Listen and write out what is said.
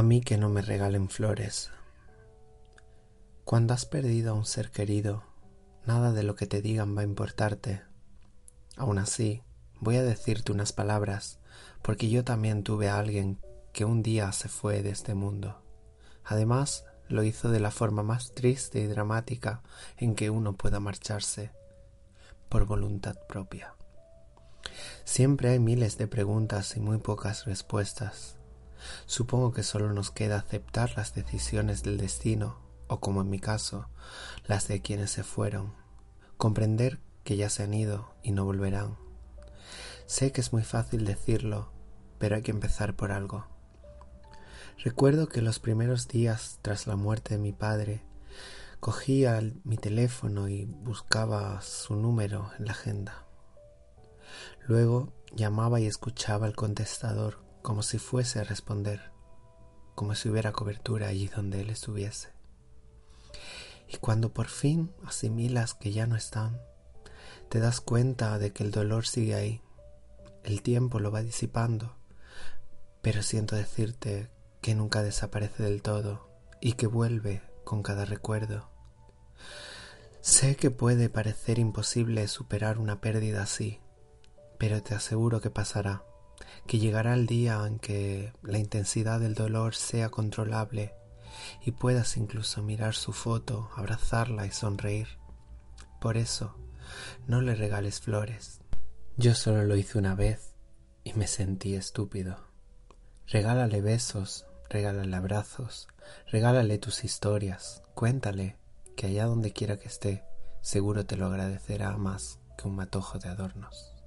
A mí que no me regalen flores. Cuando has perdido a un ser querido, nada de lo que te digan va a importarte. Aún así, voy a decirte unas palabras, porque yo también tuve a alguien que un día se fue de este mundo. Además, lo hizo de la forma más triste y dramática en que uno pueda marcharse, por voluntad propia. Siempre hay miles de preguntas y muy pocas respuestas. Supongo que solo nos queda aceptar las decisiones del destino, o como en mi caso, las de quienes se fueron, comprender que ya se han ido y no volverán. Sé que es muy fácil decirlo, pero hay que empezar por algo. Recuerdo que los primeros días tras la muerte de mi padre, cogía mi teléfono y buscaba su número en la agenda. Luego llamaba y escuchaba el contestador como si fuese a responder, como si hubiera cobertura allí donde él estuviese. Y cuando por fin asimilas que ya no están, te das cuenta de que el dolor sigue ahí, el tiempo lo va disipando, pero siento decirte que nunca desaparece del todo y que vuelve con cada recuerdo. Sé que puede parecer imposible superar una pérdida así, pero te aseguro que pasará que llegará el día en que la intensidad del dolor sea controlable y puedas incluso mirar su foto, abrazarla y sonreír. Por eso, no le regales flores. Yo solo lo hice una vez y me sentí estúpido. Regálale besos, regálale abrazos, regálale tus historias, cuéntale que allá donde quiera que esté, seguro te lo agradecerá más que un matojo de adornos.